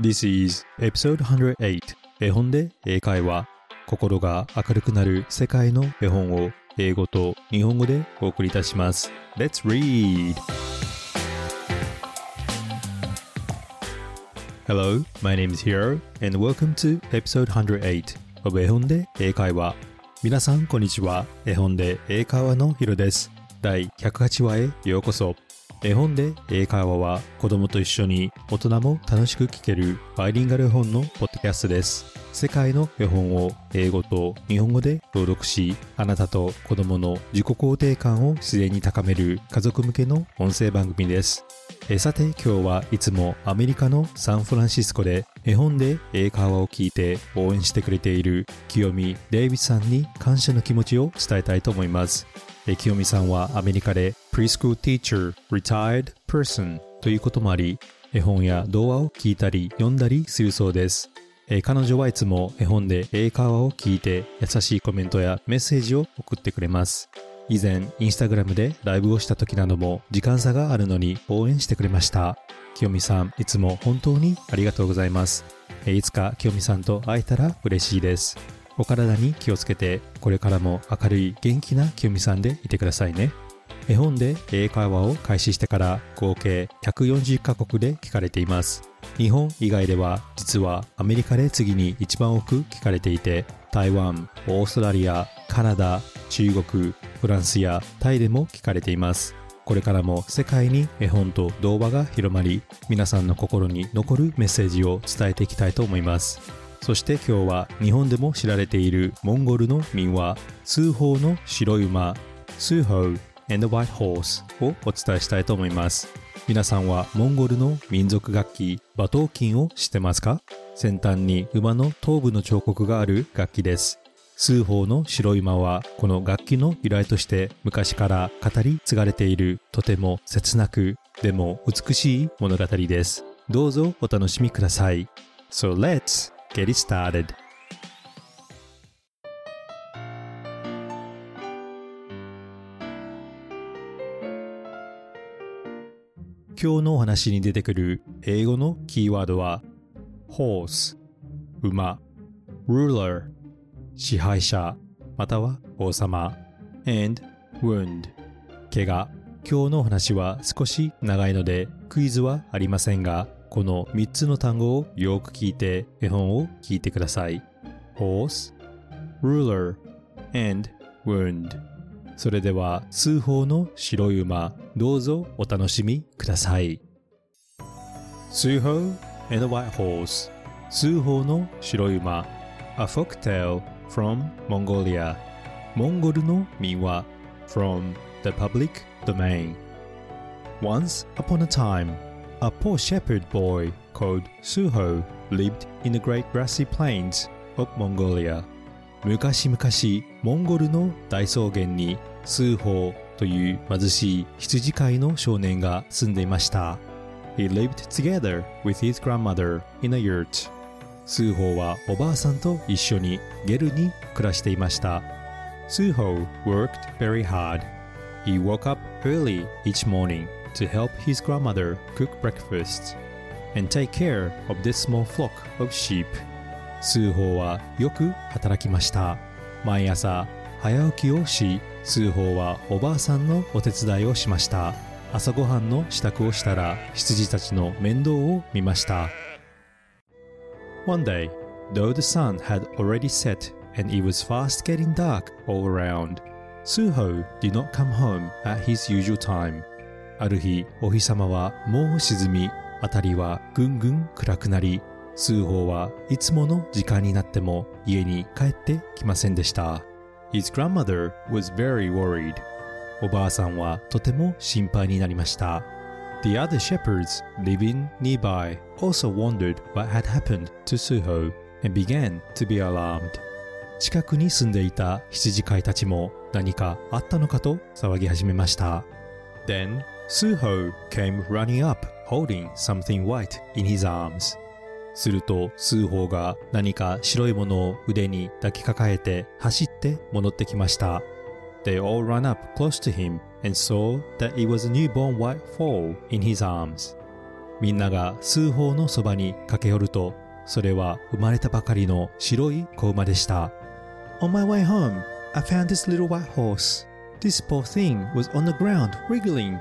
This is episode 108絵本で英会話心が明るくなる世界の絵本を英語と日本語でお送りいたします。Let's read! Hello, my name is Hiro and welcome to episode 108 of 絵本で英会話。皆さんこんにちは。絵本で英会話のヒロです。第108話へようこそ。絵本で英会話は子供と一緒に大人も楽しく聞けるバイリンガル絵本のポッドキャストです。世界の絵本を英語と日本語で朗読しあなたと子供の自己肯定感を自然に高める家族向けの音声番組です。えさて今日はいつもアメリカのサンフランシスコで絵本で英会話を聞いて応援してくれている清美デイビスさんに感謝の気持ちを伝えたいと思います。え清美さんはアメリカで Preschool Teacher Retired Person ということもあり絵本や童話を聞いたり読んだりするそうです。え彼女はいつも絵本で英会話を聞いて優しいコメントやメッセージを送ってくれます。以前インスタグラムでライブをした時なども時間差があるのに応援してくれました。清美さんいつも本当にありがとうございます。えいつか清美さんと会えたら嬉しいです。お体に気をつけてこれからも明るい元気な清美さんでいてくださいね。絵本で英会話を開始してから合計140カ国で聞かれています。日本以外では実はアメリカで次に一番多く聞かれていて台湾、オーストラリア、カナダ、中国、フランスやタイでも聞かれています。これからも世界に絵本と動画が広まり皆さんの心に残るメッセージを伝えていきたいと思います。そして今日は日本でも知られているモンゴルの民話数法の白馬スーホー and the White Horse をお伝えしたいと思います。皆さんはモンゴルの民族楽器馬頭琴を知ってますか？先端に馬の頭部の彫刻がある楽器です。数法の白い馬はこの楽器の由来として昔から語り継がれている。とても切なくでも美しい物語です。どうぞお楽しみください。So let's get it started. 今日のお話に出てくる英語のキーワードは horse 馬 ruler 支配者または王様 and wound 怪我。今日のお話は少し長いのでクイズはありませんがこの3つの単語をよく聞いて絵本を聞いてください。horse ruler and wound それでは数法の白い馬どうぞお楽しみください数法 and the white horse 数法の白い馬 A folk tale from Mongolia モンゴルの民話 from the public domain Once upon a time a poor shepherd boy called Suho lived in the great grassy plains of Mongolia 昔々モンゴルの大草原に数法という貧しい羊飼いの少年が住んでいました He lived together with his grandmother in a yurt 数法はおばあさんと一緒にゲルに暮らしていました Suho worked very hard He woke up early each morning to help his grandmother cook breakfast and take care of this small flock of sheep 数法はよく働きました毎朝早起きをし数法はおばあさんのお手伝いをしました朝ごはんの支度をしたら羊たちの面倒を見ました One day, though the sun had already set and it was fast getting dark all around, Suho did not come home at his usual time. ある日、お日様はもう沈み、辺りはぐんぐん暗くなり、数法はいつもの時間になっても家に帰ってきませんでした。His grandmother was very worried. おばあさんはとても心配になりました。The other shepherds living nearby also wondered what had happened to Suho and began to be alarmed. 近くに住んでいた羊飼いたちも何かあったのかと騒ぎ始めました。Then Suho came running up holding something white in his arms. すると数法が何か白いものを腕に抱きかかえて走って戻ってきました。They all ran up close to him and saw that it was a newborn white foal in his arms. みんなが数砲のそばに駆け寄ると、それは生まれたばかりの白い子馬でした。On my way home, I found this little white horse. This poor thing was on the ground wriggling.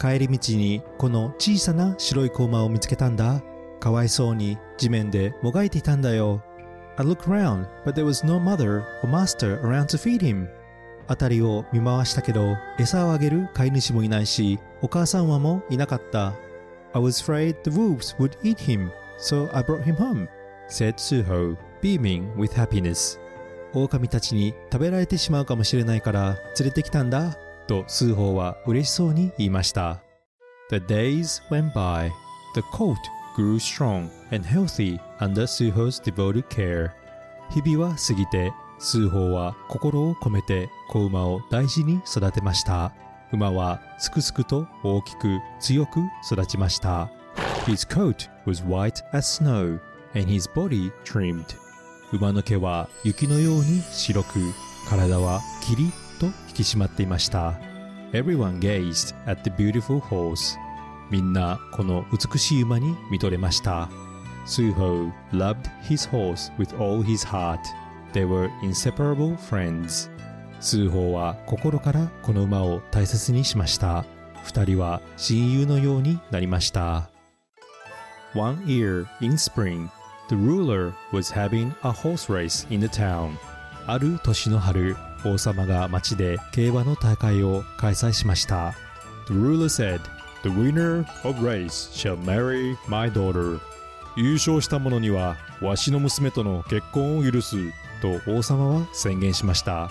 帰り道にこの小さな白い子馬を見つけたんだ。かわいそうに地面でもがいていたんだよ。I looked round, but there was no mother or master around to feed him. 辺りを見回したけど、餌をあげる飼い主もいないし、お母さんはもいなかった。I was afraid the wolves would eat him, so I brought him home, said Suho, beaming with happiness. 狼たちに食べられてしまうかもしれないから連れてきたんだ、とスーホーは嬉しそうに言いました。The days went by. The colt grew strong and healthy under Suho's devoted care. 日々は過ぎて、スーホーは心を込めて子馬を大事に育てました。馬はすくすくと大きく強く育ちました。His coat was white as snow and his body trimmed. 馬の毛は雪のように白く、体はキリッと引き締まっていました。Everyone gazed at the beautiful horse. みんなこの美しい馬に見とれました。Suho loved his horse with all his heart. They were inseparable friends. スーホーは心からこの馬を大切にしました。二人は親友のようになりました。One year in spring, the ruler was having a horse race in the town. ある年の春、王様が町で競馬の大会を開催しました。The ruler said, The winner of race shall marry my daughter. 優勝した者にはわしの娘との結婚を許すと王様は宣言しました。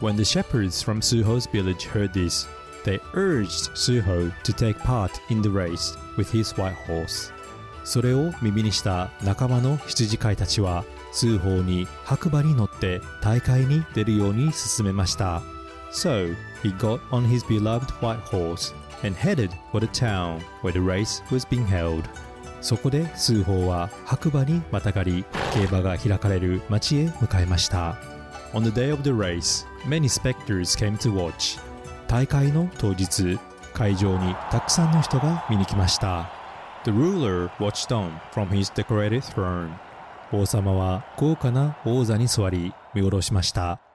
When the shepherds from Suho's village heard this, they urged Suho to take part in the race with his white horse. それを耳にした仲間の羊飼いたちは、数法に白馬に乗って大会に出るように進めました。So, he got on his beloved white horse and headed for the town where the race was being held. そこで数法は白馬にまたがり、競馬が開かれる町へ向かいました。On the day of the race, many specters came to watch. 大会の当日、会場にたくさんの人が見に来ました。The ruler watched on from his decorated throne. 王様は豪華な王座に座り見下ろしました。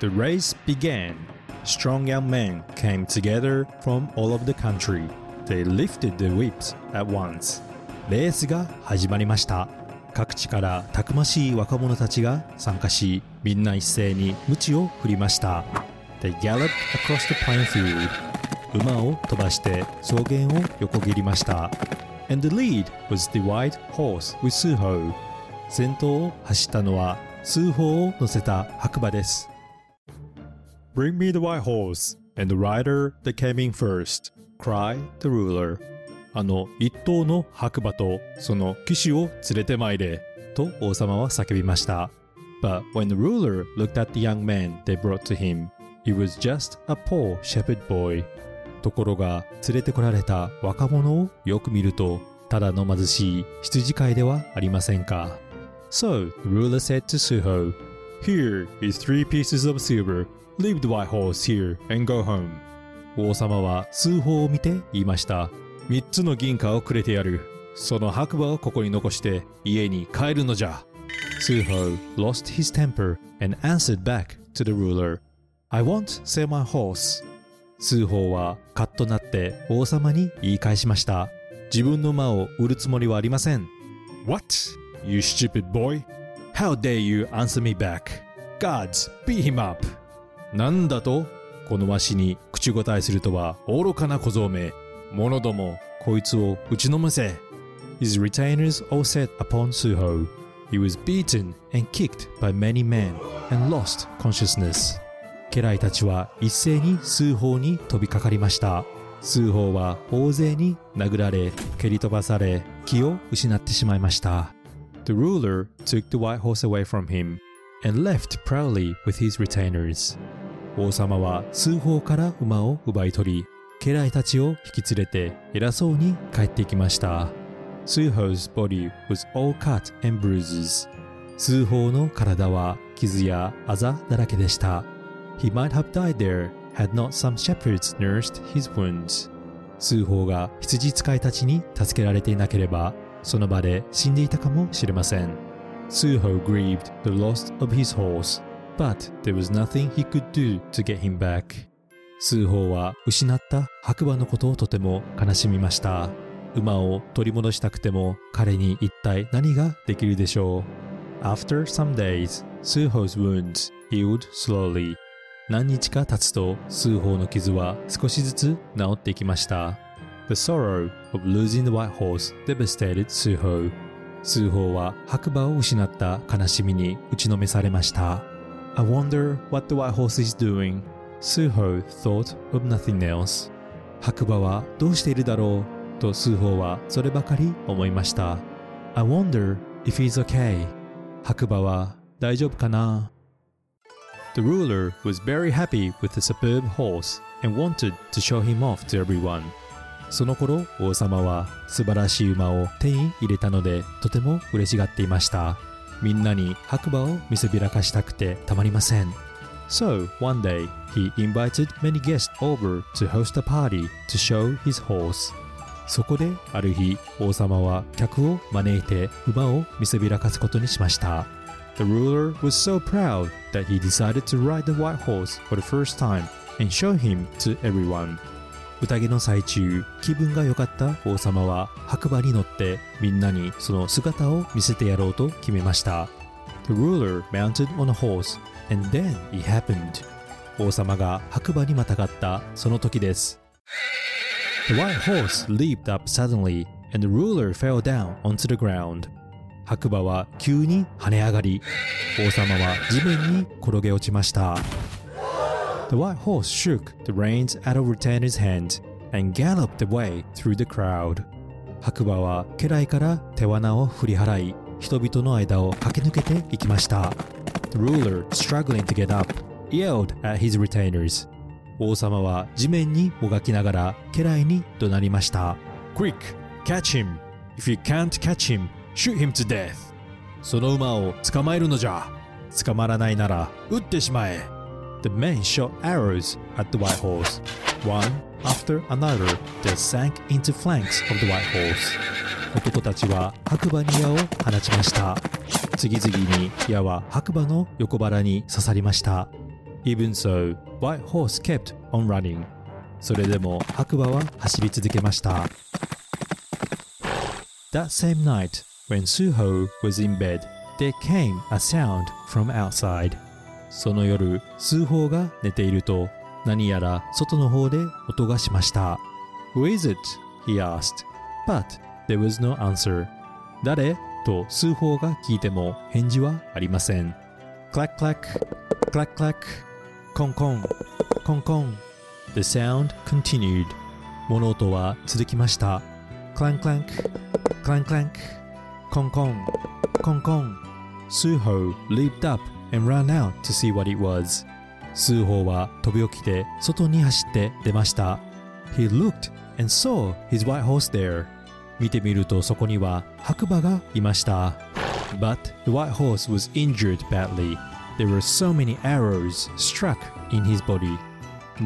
The race began. Strong young men came together from all over the country. They lifted the whips at once. レースが始まりました。各地からたくましい若者たちが参加し、みんな一斉に鞭を振りました。They galloped across the plain field. 馬を飛ばして草原を横切りました。And the lead was the white horse with Suho. 先頭を走ったのは数砲を乗せた白馬です。Bring me the white horse and the rider that came in first, cried the ruler. あの一頭の白馬とその騎手を連れてまいれ、と王様は叫びました。But when the ruler looked at the young man they brought to him, he was just a poor shepherd boy. ところが連れてこられた若者をよく見ると、ただの貧しい羊飼いではありませんか。So the ruler said to Suho, Here is three pieces of silver. Leave the white horse here and go home. 王様は数法を見て言いました。三つの銀貨をくれてやる。その白馬をここに残して家に帰るのじゃ。Suho lost his temper and answered back to the ruler, I won't sell my horse. 数法はカッとなって王様に言い返しました。自分の馬を売るつもりはありません。What? You stupid boy! How dare you answer me back? Gods, beat him up! なんだとこのわしに口答えするとは愚かな小僧め。者ども、こいつを打ちのむせ。His retainers all set upon Suho. He was beaten and kicked by many men and lost consciousness. 家来たちは一斉に数砲に飛びかかりました。数砲は大勢に殴られ、蹴り飛ばされ、気を失ってしまいました。The ruler took the white horse away from him and left proudly with his retainers. 王様は数歩から馬を奪い取り家来たちを引き連れて偉そうに帰ってきました。数歩の体は傷やあざだらけでした。He 数歩が羊使いたちに助けられていなければその場で死んでいたかもしれません。数歩 but there was nothing he could do to get him back. 数法は失った白馬のことをとても悲しみました。馬を取り戻したくても彼に一体何ができるでしょう After some days, Suho's wounds healed slowly. 何日か経つと数法の傷は少しずつ治っていきました。The sorrow of losing the white horse devastated Suho. 数法は白馬を失った悲しみに打ちのめされました。I wonder what the white horse is doing. Suho thought of nothing else. 白馬はどうしているだろうと数法はそればかり思いました。I wonder if he's okay. 白馬は大丈夫かな The ruler was very happy with the superb horse and wanted to show him off to everyone. その頃王様は素晴らしい馬を手に入れたのでとても嬉しがっていました。みんなに白馬を見せびらかしたくてたまりません。So, one day, he invited many guests over to host a party to show his horse. そこである日、王様は客を招いて馬を見せびらかすことにしました。The ruler was so proud that he decided to ride the white horse for the first time and show him to everyone. 宴の最中、気分が良かった王様は白馬に乗ってみんなにその姿を見せてやろうと決めました。The ruler mounted on a horse And then it happened. 王様が白馬にまたがったその時です。The white horse leaped up suddenly and the ruler fell down onto the ground. 白馬は急に跳ね上がり、王様は地面に転げ落ちました。The white horse shook the reins out of Retaner's hand and galloped away through the crowd. 白馬は家来から手罠を振り払い、人々の間を駆け抜けていきました。The ruler, struggling to get up, yelled at his retainers. 王様は地面にもがきながら家来に怒鳴りました。Quick, catch him! If you can't catch him, shoot him to death! その馬を捕まえるのじゃ捕まらないなら撃ってしまえ The men shot arrows at the white horse, one after another that sank into flanks of the white horse. 男たちは白馬に矢を放ちました。次々に矢は白馬の横腹に刺さりました。Even so, White Horse kept on running. それでも白馬は走り続けました。That same night, when Suho was in bed, there came a sound from outside. その夜、スーホが寝ていると、何やら外の方で音がしました。Who is it? he asked. But there was no answer. 誰？とスーホが聞いても返事はありません。 Clack clack, clack clack,コンコン、コンコン。The sound continued. 物音は続きました。 Clank clank, clank clank,コンコン、コンコン。Suho leaped up and ran out to see what it was. 数法は飛び起きて外に走って出ました。He looked and saw his white horse there. 見てみるとそこには白馬がいました。But the white horse was injured badly. There were so many arrows struck in his body.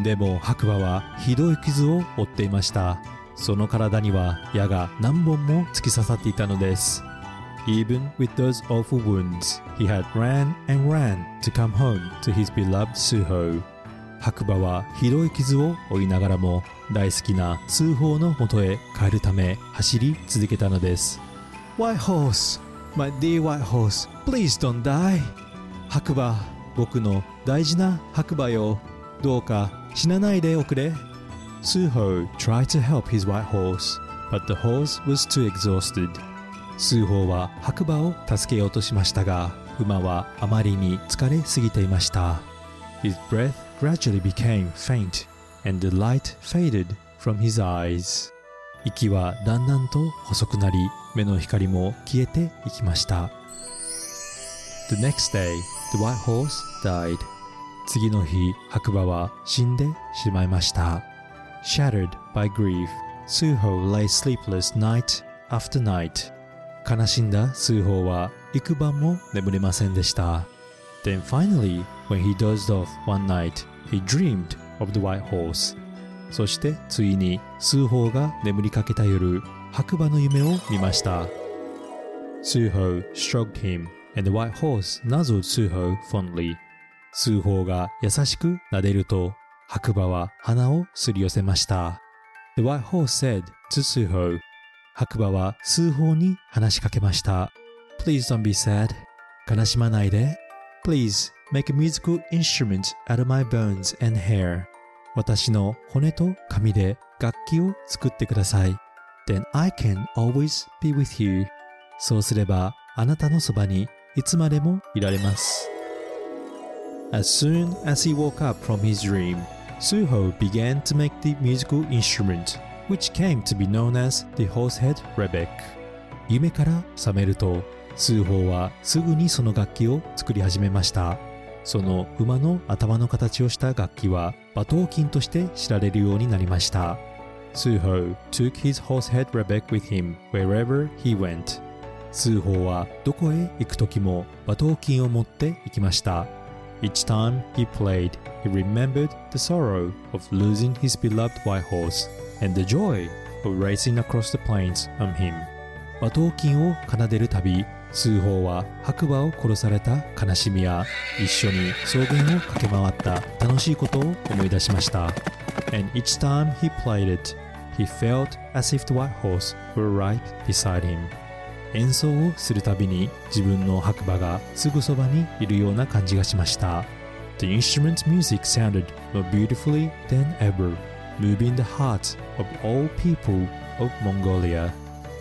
でも白馬はひどい傷を負っていました。その体には矢が何本も突き刺さっていたのです。Even with those awful wounds, he had ran and ran to come home to his beloved Suho. 白馬はひどい傷を負いながらも大好きな数法のもとへ帰るため走り続けたのです White horse, my dear white horse, please don't die 白馬僕の大事な白馬よどうか死なないでおくれ Suho tried to help his white horse, but the horse was too exhausted. 数法は白馬を助けようとしましたが、馬はあまりに疲れすぎていました。His breath gradually became faint and the light faded from his eyes. 息はだんだんと細くなり、目の光も消えていきました。The next day, the white horse died. 次の日、白馬は死んでしまいました。Shattered by grief, Suho lay sleepless night after night. 悲しんだ数法は幾晩も眠れませんでした。Then finally, when he dozed off one night, he dreamed of the white horse. そしてついに数法が眠りかけた夜、白馬の夢を見ました。Suho stroked him and the white horse nuzzled Suho fondly. 数法が優しく撫でると白馬は鼻をすり寄せました。The white horse said to Suho 白馬は数法に話しかけました。Please don't be sad. 悲しまないで。Please make a musical instrument out of my bones and hair. 私の骨と髪で楽器を作ってください。Then I can always be with you. そうすればあなたのそばにいつまでもいられます。As soon as he woke up from his dream, Suho began to make the musical instrument, which came to be known as the horsehead rebec. 夢から覚めると、スーホーはすぐにその楽器を作り始めました。その馬の頭の形をした楽器は馬頭琴として知られるようになりました。Suho took his horsehead rebec with him wherever he went. スーホーはどこへ行く時も馬頭琴を持って行きました。Each time he played, he remembered the sorrow of losing his beloved white horse and the joy of racing across the plains on him. 馬頭琴を奏でるたび、数法は白馬を殺された悲しみや一緒に草原を駆け回った楽しいことを思い出しました。And each time he played it, he felt as if the white horse were right beside him. 演奏をするたびに自分の白馬がすぐそばにいるような感じがしました。The instrument's music sounded more beautifully than ever, moving the Heart of all people of Mongolia.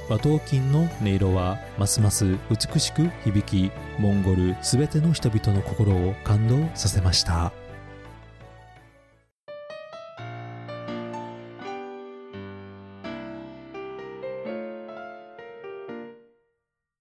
馬頭琴の音色はますます美しく響き、モンゴルすべての人々の心を感動させました。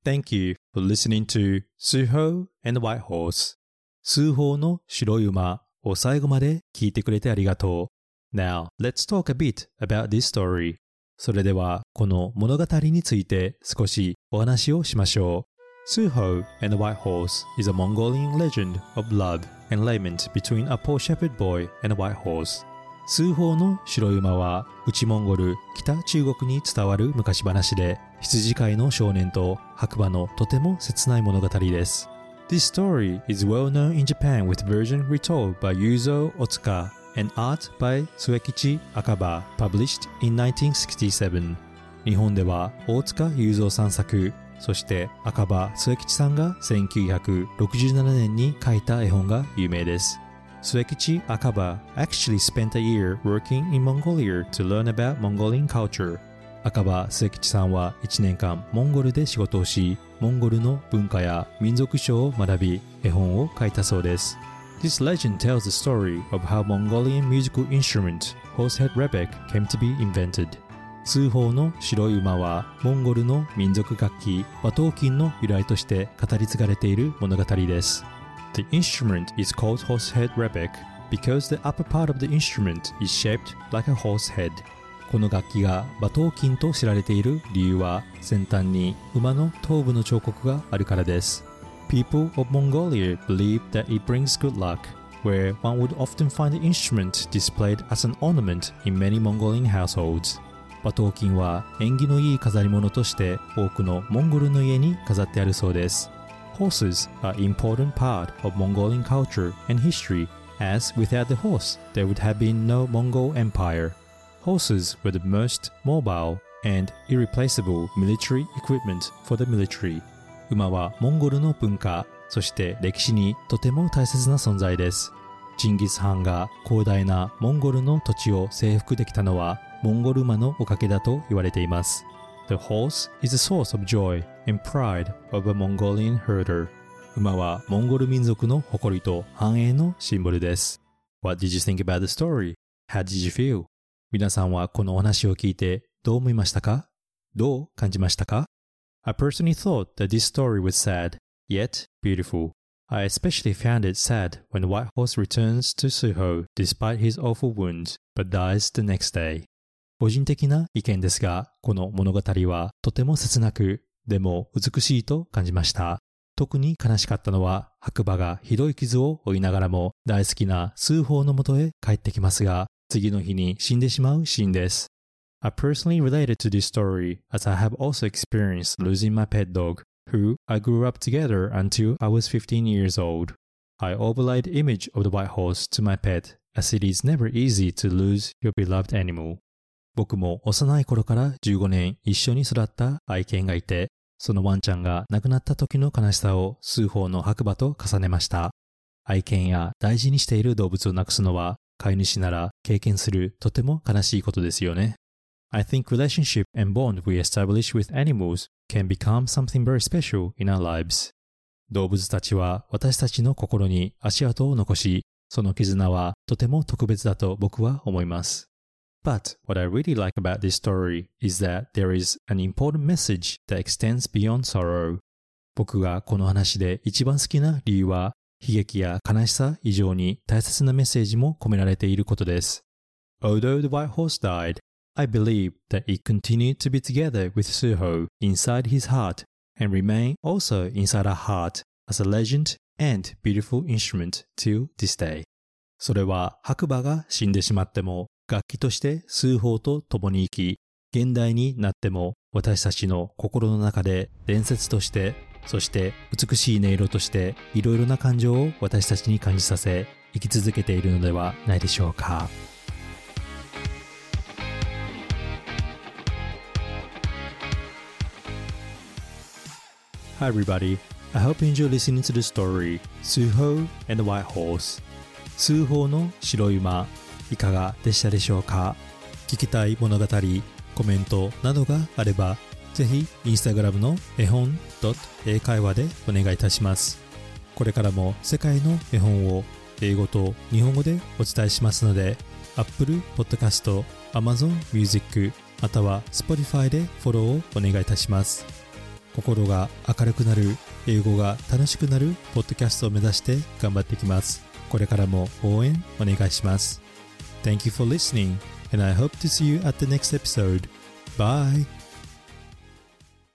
Thank you for listening to Suho and White Horse 数法の白い馬を最後まで聞いてくれてありがとう。Now, let's talk a bit about this story. それでは、この物語について少しお話をしましょう。Suho and the White Horse is a Mongolian legend of love and lament between a poor shepherd boy and a white horse. 数法の白馬は内モンゴル北中国に伝わる昔話で羊飼いの少年と白馬のとても切ない物語です This story is well known in Japan with version retold by Yuzo Otsuka and art by 末吉赤羽 published in 1967日本では大塚雄三さん作そして赤羽末吉さんが1967年に書いた絵本が有名です。末吉赤羽 actually spent a year working in Mongolia to learn about Mongolian culture. 赤羽末吉さんは1年間モンゴルで仕事をしモンゴルの文化や民族書を学び絵本を書いたそうです。This legend tells the story of how Mongolian musical instrument Horsehead Rebek came to be invented. 通報の白い馬はモンゴルの民族楽器馬頭琴の由来として語り継がれている物語です。The instrument is called horsehead rebec because the upper part of the instrument is shaped like a horse head. この楽器が馬頭琴と知られている理由は先端に馬の頭部の彫刻があるからです。People of Mongolia believe that it brings good luck, where one would often find the instrument displayed as an ornament in many Mongolian households. 馬頭琴は縁起のいい飾り物として多くのモンゴルの家に飾ってあるそうです。Horses are an important part of Mongolian culture and history, as without the horse, there would have been no Mongol Empire. Horses were the most mobile and irreplaceable military equipment for the military. 馬はモンゴルの文化、そして歴史にとても大切な存在です。ジンギス・ハンが広大なモンゴルの土地を征服できたのはモンゴル馬のおかげだと言われています。The horse is a source of joy and pride of a Mongolian herder. 馬はモンゴル民族の誇りと繁栄のシンボルです。What did you think about the story? How did you feel? 皆さんはこのお話を聞いてどう思いましたか？どう感じましたか？I personally thought that this story was sad, yet beautiful. I especially found it sad when white horse returns to Suho despite his awful wounds, but dies the next day. 個人的な意見ですが、この物語はとても切なく、でも美しいと感じました。特に悲しかったのは、白馬がひどい傷を負いながらも大好きな数法のもとへ帰ってきますが、次の日に死んでしまうシーンです。I personally related to this story as I have also experienced losing my pet dog, who I grew up together until I was 15 years old. I overlaid the image of the white horse to my pet as it is never easy to lose your beloved animal. 僕も幼い頃から15年一緒に育った愛犬がいて、そのワンちゃんが亡くなった時の悲しさを数法の白馬と重ねました。愛犬や大事にしている動物を亡くすのは飼い主なら経験するとても悲しいことですよね。I think relationship and bond we establish with animals can become something very special in our lives. 動物たちは私たちの心に足跡を残し、その絆はとても特別だと僕は思います。But what I really like about this story is that there is an important message that extends beyond sorrow. 僕がこの話で一番好きな理由は、悲劇や悲しさ以上に大切なメッセージも込められていることです。Although the white horse died, I believe that it continued to be together with Suho inside his heart and remain also inside our heart as a legend and beautiful instrument to this day. それは白馬が死んでしまっても楽器として数法と共に生き、現代になっても私たちの心の中で伝説として、そして美しい音色としていろいろな感情を私たちに感じさせ、生き続けているのではないでしょうか。Hi, everybody. I hope you enjoy listening to the story Suho and the White Horse. 数法の白い馬いかがでしたでしょうか聞きたい物語、コメントなどがあればぜひインスタグラムの絵本英会話でお願いいたします。これからも世界の絵本を英語と日本語でお伝えしますので Apple Podcast、Amazon Music または Spotify でフォローをお願いいたします。心が明るくなる、英語が楽しくなるポッドキャストを目指して頑張っていきます。これからも応援お願いします。Thank you for listening and I hope to see you at the next episode. Bye!